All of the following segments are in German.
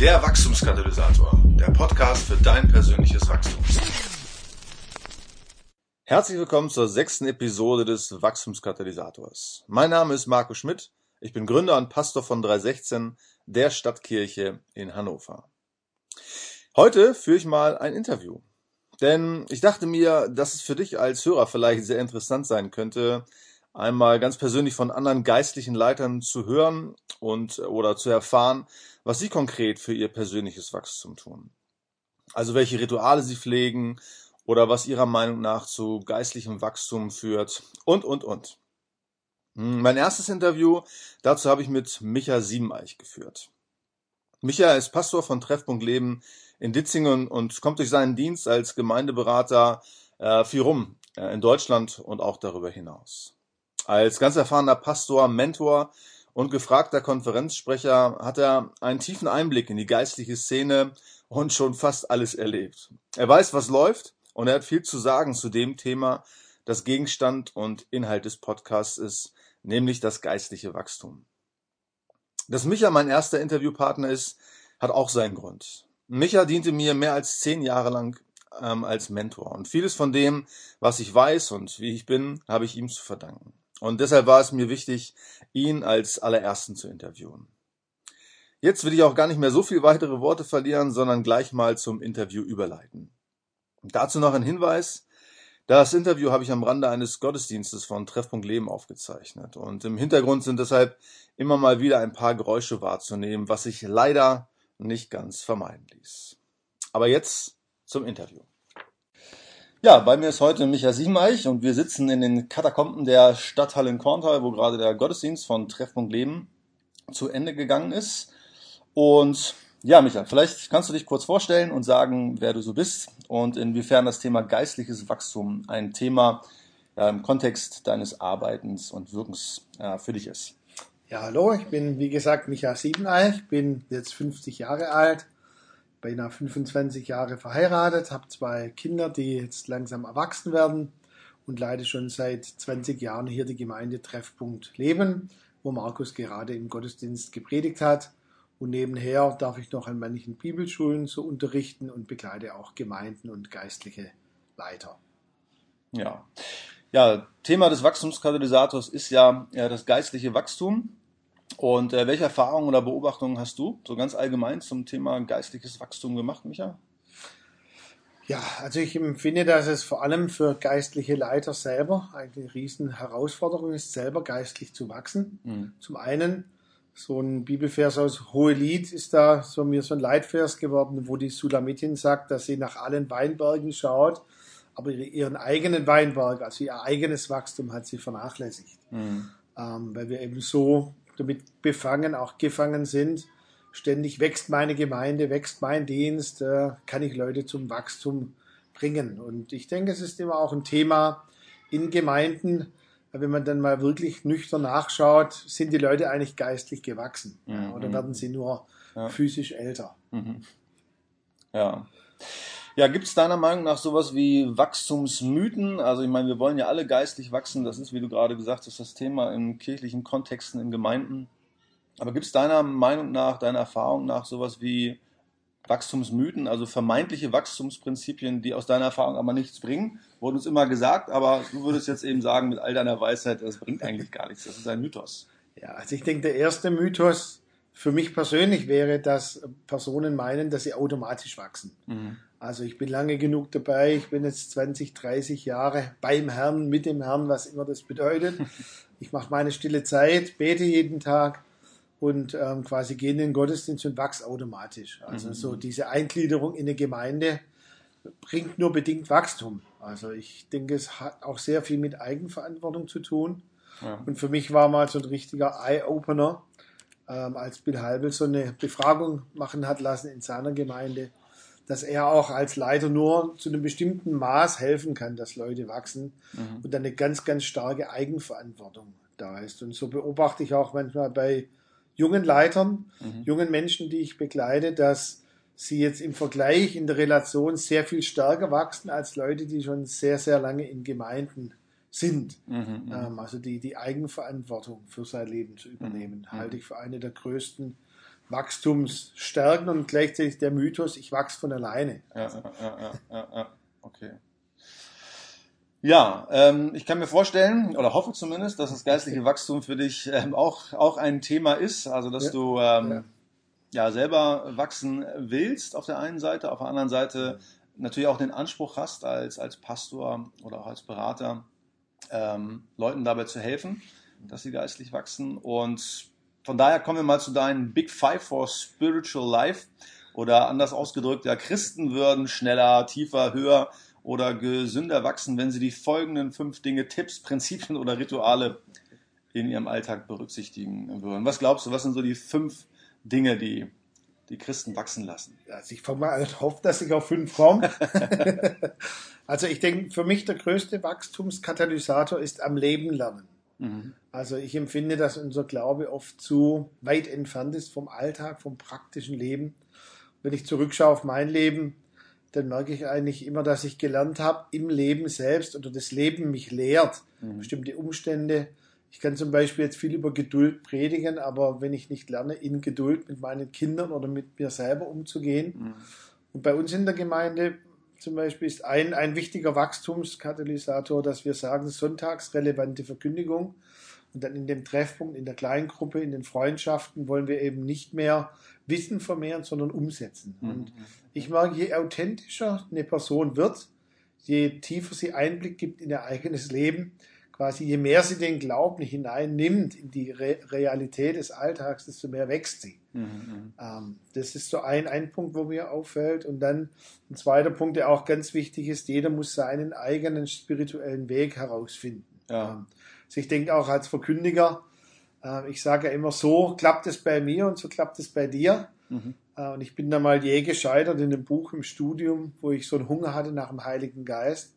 Der Wachstumskatalysator, der Podcast für dein persönliches Wachstum. Herzlich willkommen zur sechsten Episode des Wachstumskatalysators. Mein Name ist Marco Schmidt. Ich bin Gründer und Pastor von 316, der Stadtkirche in Hannover. Heute führe ich mal ein Interview. Denn ich dachte mir, dass es für dich als Hörer vielleicht sehr interessant sein könnte, einmal ganz persönlich von anderen geistlichen Leitern zu hören und oder zu erfahren, was sie konkret für ihr persönliches Wachstum tun. Also welche Rituale sie pflegen oder was ihrer Meinung nach zu geistlichem Wachstum führt und, und, und. Hm, mein erstes Interview dazu habe ich mit Micha Siebeneich geführt. Micha ist Pastor von Treffpunkt Leben in Ditzingen und kommt durch seinen Dienst als Gemeindeberater äh, viel rum äh, in Deutschland und auch darüber hinaus. Als ganz erfahrener Pastor, Mentor und gefragter Konferenzsprecher hat er einen tiefen Einblick in die geistliche Szene und schon fast alles erlebt. Er weiß, was läuft und er hat viel zu sagen zu dem Thema, das Gegenstand und Inhalt des Podcasts ist, nämlich das geistliche Wachstum. Dass Micha mein erster Interviewpartner ist, hat auch seinen Grund. Micha diente mir mehr als zehn Jahre lang ähm, als Mentor und vieles von dem, was ich weiß und wie ich bin, habe ich ihm zu verdanken. Und deshalb war es mir wichtig, ihn als allerersten zu interviewen. Jetzt will ich auch gar nicht mehr so viel weitere Worte verlieren, sondern gleich mal zum Interview überleiten. Dazu noch ein Hinweis. Das Interview habe ich am Rande eines Gottesdienstes von Treffpunkt Leben aufgezeichnet. Und im Hintergrund sind deshalb immer mal wieder ein paar Geräusche wahrzunehmen, was sich leider nicht ganz vermeiden ließ. Aber jetzt zum Interview. Ja, bei mir ist heute Michael Siebeneich und wir sitzen in den Katakomben der Stadthalle in Korntal, wo gerade der Gottesdienst von Treffpunkt Leben zu Ende gegangen ist. Und ja, Michael, vielleicht kannst du dich kurz vorstellen und sagen, wer du so bist und inwiefern das Thema geistliches Wachstum ein Thema ja, im Kontext deines Arbeitens und Wirkens ja, für dich ist. Ja, hallo, ich bin wie gesagt Michael Siebeneich, bin jetzt 50 Jahre alt, beinahe 25 Jahre verheiratet, habe zwei Kinder, die jetzt langsam erwachsen werden und leite schon seit 20 Jahren hier die Gemeinde Treffpunkt Leben, wo Markus gerade im Gottesdienst gepredigt hat. Und nebenher darf ich noch an manchen Bibelschulen so unterrichten und begleite auch Gemeinden und geistliche Leiter. Ja. Ja, Thema des Wachstumskatalysators ist ja, ja das geistliche Wachstum. Und äh, welche Erfahrungen oder Beobachtungen hast du so ganz allgemein zum Thema geistliches Wachstum gemacht, Micha? Ja, also ich empfinde, dass es vor allem für geistliche Leiter selber eine riesen Herausforderung ist, selber geistlich zu wachsen. Mhm. Zum einen so ein Bibelvers aus Hohelied ist da so mir so ein Leitvers geworden, wo die Sulamitin sagt, dass sie nach allen Weinbergen schaut, aber ihren eigenen Weinberg, also ihr eigenes Wachstum hat sie vernachlässigt. Mhm. Ähm, weil wir eben so damit befangen, auch gefangen sind. Ständig wächst meine Gemeinde, wächst mein Dienst, äh, kann ich Leute zum Wachstum bringen. Und ich denke, es ist immer auch ein Thema in Gemeinden, wenn man dann mal wirklich nüchtern nachschaut, sind die Leute eigentlich geistlich gewachsen mhm. oder werden sie nur ja. physisch älter? Mhm. Ja. Ja, gibt es deiner Meinung nach sowas wie Wachstumsmythen? Also ich meine, wir wollen ja alle geistlich wachsen, das ist, wie du gerade gesagt hast, das Thema in kirchlichen Kontexten, in Gemeinden. Aber gibt es deiner Meinung nach, deiner Erfahrung nach sowas wie Wachstumsmythen, also vermeintliche Wachstumsprinzipien, die aus deiner Erfahrung aber nichts bringen. Wurde uns immer gesagt, aber du würdest jetzt eben sagen, mit all deiner Weisheit, das bringt eigentlich gar nichts. Das ist ein Mythos. Ja, also ich denke, der erste Mythos für mich persönlich wäre, dass Personen meinen, dass sie automatisch wachsen. Mhm. Also ich bin lange genug dabei, ich bin jetzt 20, 30 Jahre beim Herrn, mit dem Herrn, was immer das bedeutet. Ich mache meine stille Zeit, bete jeden Tag und ähm, quasi gehen in den Gottesdienst und wachs automatisch. Also mhm. so diese Eingliederung in eine Gemeinde bringt nur bedingt Wachstum. Also ich denke, es hat auch sehr viel mit Eigenverantwortung zu tun. Ja. Und für mich war mal so ein richtiger Eye-Opener, ähm, als Bill Halbel so eine Befragung machen hat lassen in seiner Gemeinde, dass er auch als Leiter nur zu einem bestimmten Maß helfen kann, dass Leute wachsen mhm. und dann eine ganz, ganz starke Eigenverantwortung da ist. Und so beobachte ich auch manchmal bei jungen Leitern, mhm. jungen Menschen, die ich begleite, dass sie jetzt im Vergleich in der Relation sehr viel stärker wachsen als Leute, die schon sehr, sehr lange in Gemeinden sind. Mhm, mhm. ähm, also die, die Eigenverantwortung für sein Leben zu übernehmen, mhm. halte ich für eine der größten Wachstums stärken und gleichzeitig der Mythos, ich wachse von alleine. Ja, ja, ja, ja, ja. okay. Ja, ähm, ich kann mir vorstellen oder hoffe zumindest, dass das geistliche Wachstum für dich ähm, auch, auch ein Thema ist. Also, dass ja. du ähm, ja. ja. selber wachsen willst auf der einen Seite, auf der anderen Seite natürlich auch den Anspruch hast, als, als Pastor oder auch als Berater, ähm, Leuten dabei zu helfen, dass sie geistlich wachsen. Und von daher kommen wir mal zu deinen Big Five for Spiritual Life. Oder anders ausgedrückt, ja, Christen würden schneller, tiefer, höher oder gesünder wachsen, wenn sie die folgenden fünf Dinge, Tipps, Prinzipien oder Rituale in ihrem Alltag berücksichtigen würden. Was glaubst du, was sind so die fünf Dinge, die die Christen wachsen lassen? Also ich hoffe, dass ich auf fünf komme. also ich denke, für mich der größte Wachstumskatalysator ist am Leben lernen. Mhm. Also ich empfinde, dass unser Glaube oft zu weit entfernt ist vom Alltag, vom praktischen Leben. Wenn ich zurückschaue auf mein Leben, dann merke ich eigentlich immer, dass ich gelernt habe, im Leben selbst oder das Leben mich lehrt, mhm. bestimmte Umstände. Ich kann zum Beispiel jetzt viel über Geduld predigen, aber wenn ich nicht lerne, in Geduld mit meinen Kindern oder mit mir selber umzugehen. Mhm. Und bei uns in der Gemeinde zum Beispiel ist ein, ein wichtiger Wachstumskatalysator, dass wir sagen, sonntagsrelevante Verkündigung. Und dann in dem Treffpunkt, in der Kleingruppe, in den Freundschaften wollen wir eben nicht mehr Wissen vermehren, sondern umsetzen. Mhm. Und ich mag, je authentischer eine Person wird, je tiefer sie Einblick gibt in ihr eigenes Leben, quasi je mehr sie den Glauben hineinnimmt in die Re Realität des Alltags, desto mehr wächst sie. Mhm, mhm. ähm, das ist so ein, ein Punkt, wo mir auffällt. Und dann ein zweiter Punkt, der auch ganz wichtig ist, jeder muss seinen eigenen spirituellen Weg herausfinden. Ja. Ähm, also ich denke auch als Verkündiger, äh, ich sage ja immer, so klappt es bei mir und so klappt es bei dir. Mhm. Äh, und ich bin da mal je gescheitert in einem Buch im Studium, wo ich so einen Hunger hatte nach dem Heiligen Geist.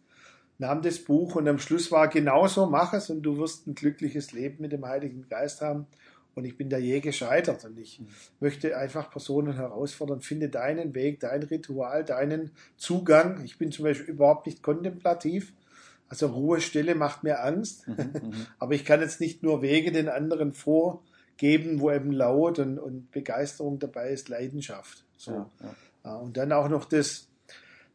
Nahm das Buch und am Schluss war genauso, mach es und du wirst ein glückliches Leben mit dem Heiligen Geist haben. Und ich bin da je gescheitert und ich mhm. möchte einfach Personen herausfordern, finde deinen Weg, dein Ritual, deinen Zugang. Ich bin zum Beispiel überhaupt nicht kontemplativ. Also Ruhe, Stille macht mir Angst. Mhm, mhm. Aber ich kann jetzt nicht nur Wege den anderen vorgeben, wo eben Laut und, und Begeisterung dabei ist, Leidenschaft. So. Ja, ja. Und dann auch noch das,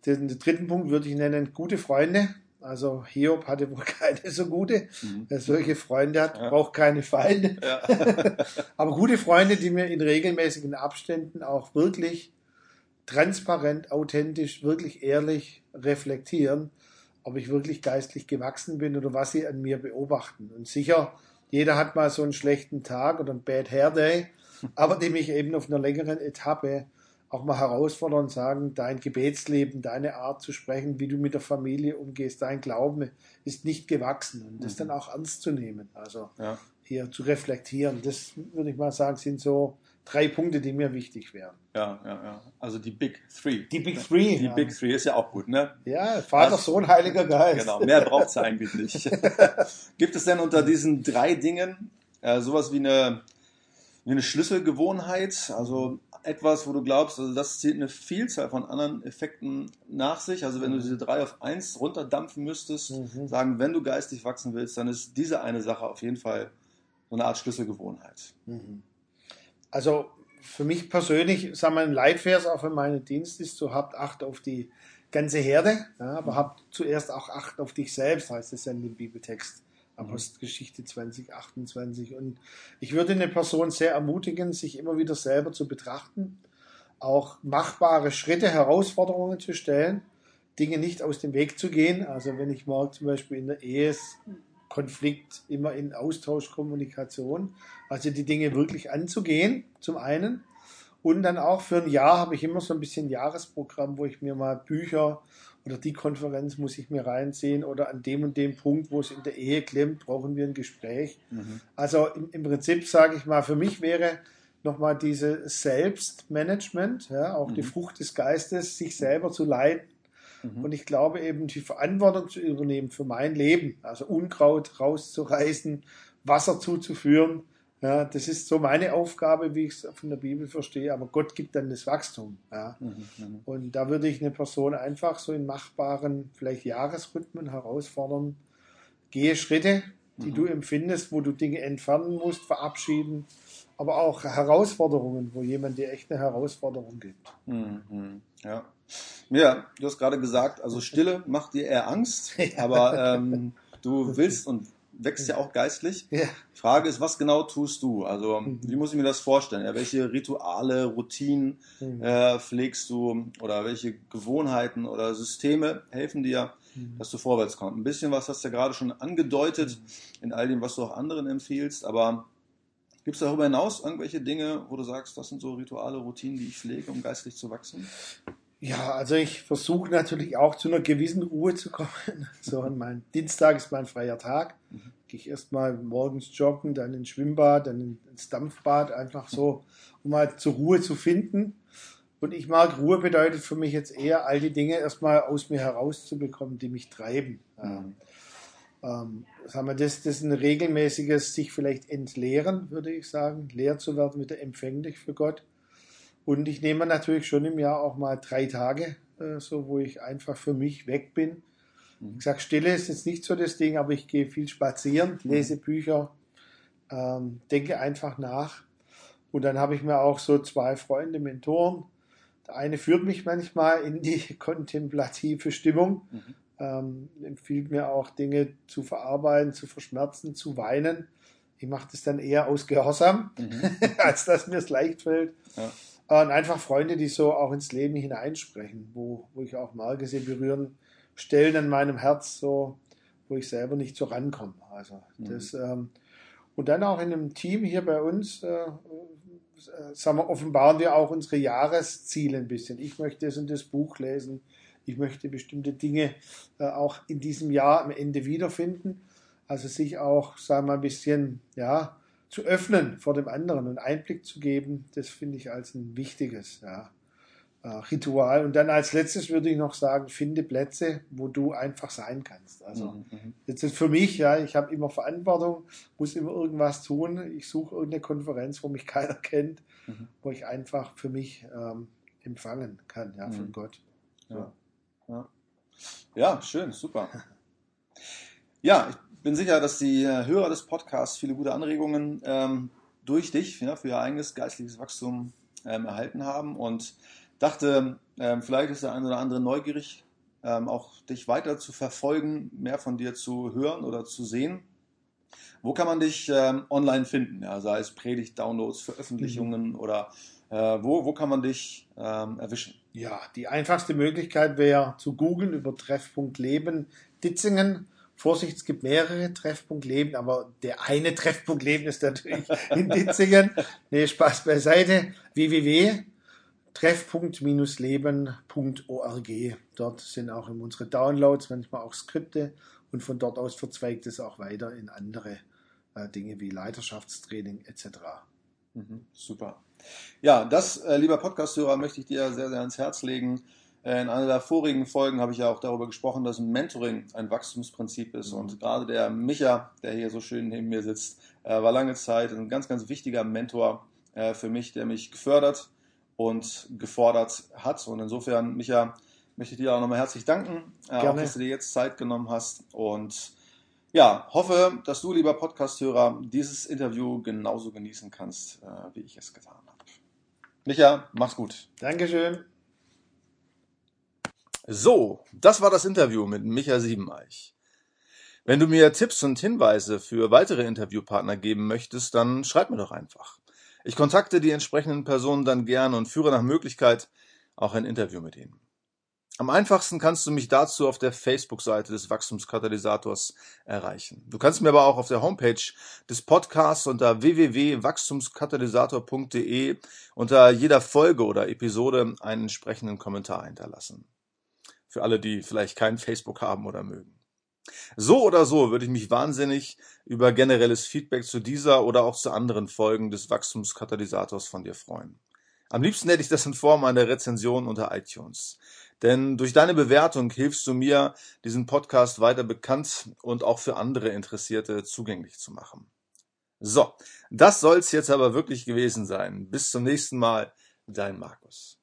den, den dritten Punkt würde ich nennen, gute Freunde. Also Hiob hatte wohl keine so gute. Mhm. Wer solche Freunde hat, ja. braucht keine Feinde. Ja. Aber gute Freunde, die mir in regelmäßigen Abständen auch wirklich transparent, authentisch, wirklich ehrlich reflektieren, ob ich wirklich geistlich gewachsen bin oder was sie an mir beobachten. Und sicher, jeder hat mal so einen schlechten Tag oder einen Bad Hair Day, aber die mich eben auf einer längeren Etappe auch mal herausfordern und sagen, dein Gebetsleben, deine Art zu sprechen, wie du mit der Familie umgehst, dein Glauben ist nicht gewachsen und das mhm. dann auch ernst zu nehmen, also ja. hier zu reflektieren. Das würde ich mal sagen, sind so drei Punkte, die mir wichtig wären. Ja, ja, ja. Also die Big Three. Die Big Three. Die ja. Big Three ist ja auch gut, ne? Ja, Vater, also, Sohn, Heiliger Geist. Genau, mehr braucht es eigentlich nicht. Gibt es denn unter diesen drei Dingen äh, sowas wie eine, wie eine Schlüsselgewohnheit? Also etwas, wo du glaubst, also das zieht eine Vielzahl von anderen Effekten nach sich. Also wenn du diese drei auf eins runterdampfen müsstest, mhm. sagen, wenn du geistig wachsen willst, dann ist diese eine Sache auf jeden Fall so eine Art Schlüsselgewohnheit. Mhm. Also für mich persönlich, sagen wir, ein Leitvers auch für meinen Dienst ist, so habt Acht auf die ganze Herde, ja, aber habt zuerst auch Acht auf dich selbst, heißt es ja in dem Bibeltext. Apostelgeschichte 2028. Und ich würde eine Person sehr ermutigen, sich immer wieder selber zu betrachten, auch machbare Schritte, Herausforderungen zu stellen, Dinge nicht aus dem Weg zu gehen. Also wenn ich mal zum Beispiel in der Ehe Konflikt immer in Austausch, Kommunikation. Also die Dinge wirklich anzugehen, zum einen. Und dann auch für ein Jahr habe ich immer so ein bisschen Jahresprogramm, wo ich mir mal Bücher oder die Konferenz muss ich mir reinziehen oder an dem und dem Punkt, wo es in der Ehe klemmt, brauchen wir ein Gespräch. Mhm. Also im, im, Prinzip sage ich mal, für mich wäre nochmal diese Selbstmanagement, ja, auch mhm. die Frucht des Geistes, sich selber zu leiten Mhm. Und ich glaube eben, die Verantwortung zu übernehmen für mein Leben, also Unkraut rauszureißen, Wasser zuzuführen, ja, das ist so meine Aufgabe, wie ich es von der Bibel verstehe. Aber Gott gibt dann das Wachstum. Ja. Mhm, mhm. und da würde ich eine Person einfach so in machbaren, vielleicht Jahresrhythmen herausfordern. Gehe Schritte, die mhm. du empfindest, wo du Dinge entfernen musst, verabschieden, aber auch Herausforderungen, wo jemand dir echt eine Herausforderung gibt. Mhm. Ja. Ja, du hast gerade gesagt, also Stille macht dir eher Angst, aber ähm, du willst und wächst ja auch geistlich. Ja. Frage ist, was genau tust du? Also, wie muss ich mir das vorstellen? Ja, welche Rituale, Routinen Mhm. äh, pflegst du oder welche Gewohnheiten oder Systeme helfen dir, Mhm. dass du vorwärts kommst? Ein bisschen was hast du ja gerade schon angedeutet in all dem, was du auch anderen empfiehlst, aber gibt es darüber hinaus irgendwelche Dinge, wo du sagst, das sind so Rituale, Routinen, die ich pflege, um geistlich zu wachsen? Ja, also ich versuche natürlich auch zu einer gewissen Ruhe zu kommen. So an mein Dienstag ist mein freier Tag. Gehe ich erstmal morgens joggen, dann ins Schwimmbad, dann ins Dampfbad, einfach so, um mal zur Ruhe zu finden. Und ich mag, Ruhe bedeutet für mich jetzt eher, all die Dinge erstmal aus mir herauszubekommen, die mich treiben. Ähm, ähm, sagen wir, das, das ist ein regelmäßiges sich vielleicht entleeren, würde ich sagen, leer zu werden, wieder empfänglich für Gott. Und ich nehme natürlich schon im Jahr auch mal drei Tage, äh, so wo ich einfach für mich weg bin. Ich sage, Stille ist jetzt nicht so das Ding, aber ich gehe viel spazieren, lese Bücher, ähm, denke einfach nach. Und dann habe ich mir auch so zwei Freunde, Mentoren. Der eine führt mich manchmal in die kontemplative Stimmung, ähm, empfiehlt mir auch Dinge zu verarbeiten, zu verschmerzen, zu weinen. Ich mache das dann eher aus Gehorsam, als dass mir es leicht fällt. Ja. Und einfach Freunde, die so auch ins Leben hineinsprechen, wo, wo ich auch merke, sie berühren Stellen an meinem Herz, so, wo ich selber nicht so rankomme. Also das, ähm, und dann auch in einem Team hier bei uns, äh, äh, sagen wir, offenbaren wir auch unsere Jahresziele ein bisschen. Ich möchte das und das Buch lesen. Ich möchte bestimmte Dinge äh, auch in diesem Jahr am Ende wiederfinden. Also sich auch, sagen wir mal, ein bisschen, ja, zu öffnen vor dem anderen und Einblick zu geben, das finde ich als ein wichtiges ja, äh, Ritual. Und dann als letztes würde ich noch sagen, finde Plätze, wo du einfach sein kannst. Also Mhm. jetzt ist für mich, ja, ich habe immer Verantwortung, muss immer irgendwas tun. Ich suche irgendeine Konferenz, wo mich keiner kennt, Mhm. wo ich einfach für mich ähm, empfangen kann, ja, von Mhm. Gott. Ja. Ja. ja, schön, super. Ja, ich bin sicher, dass die äh, Hörer des Podcasts viele gute Anregungen ähm, durch dich ja, für ihr eigenes geistliches Wachstum ähm, erhalten haben und dachte, ähm, vielleicht ist der eine oder andere neugierig, ähm, auch dich weiter zu verfolgen, mehr von dir zu hören oder zu sehen. Wo kann man dich ähm, online finden? Ja, sei es Predigt, Downloads, Veröffentlichungen oder äh, wo, wo kann man dich ähm, erwischen? Ja, die einfachste Möglichkeit wäre zu googeln über Treffpunkt Leben Ditzingen. Vorsicht, es gibt mehrere Treffpunkt Leben, aber der eine Treffpunkt Leben ist natürlich in Ditzingen. Nee, Spaß beiseite. www.treffpunkt-leben.org. Dort sind auch unsere Downloads manchmal auch Skripte und von dort aus verzweigt es auch weiter in andere äh, Dinge wie Leiterschaftstraining etc. Mhm, super. Ja, das, äh, lieber Podcast-Hörer, möchte ich dir sehr, sehr ans Herz legen. Äh, in einer der vorigen Folgen habe ich ja auch darüber gesprochen, dass ein Mentoring ein Wachstumsprinzip ist. Und gerade der Micha, der hier so schön neben mir sitzt, äh, war lange Zeit ein ganz, ganz wichtiger Mentor äh, für mich, der mich gefördert und gefordert hat. Und insofern, Micha, möchte ich dir auch nochmal herzlich danken, auch, dass du dir jetzt Zeit genommen hast. Und ja, hoffe, dass du, lieber Podcast-Hörer, dieses Interview genauso genießen kannst, wie ich es getan habe. Micha, mach's gut. Dankeschön. So, das war das Interview mit Micha Siebeneich. Wenn du mir Tipps und Hinweise für weitere Interviewpartner geben möchtest, dann schreib mir doch einfach. Ich kontakte die entsprechenden Personen dann gern und führe nach Möglichkeit auch ein Interview mit ihnen. Am einfachsten kannst du mich dazu auf der Facebook-Seite des Wachstumskatalysators erreichen. Du kannst mir aber auch auf der Homepage des Podcasts unter www.wachstumskatalysator.de unter jeder Folge oder Episode einen entsprechenden Kommentar hinterlassen. Für alle, die vielleicht kein Facebook haben oder mögen. So oder so würde ich mich wahnsinnig über generelles Feedback zu dieser oder auch zu anderen Folgen des Wachstumskatalysators von dir freuen. Am liebsten hätte ich das in Form einer Rezension unter iTunes. Denn durch deine Bewertung hilfst du mir, diesen Podcast weiter bekannt und auch für andere Interessierte zugänglich zu machen. So, das soll's jetzt aber wirklich gewesen sein. Bis zum nächsten Mal, dein Markus.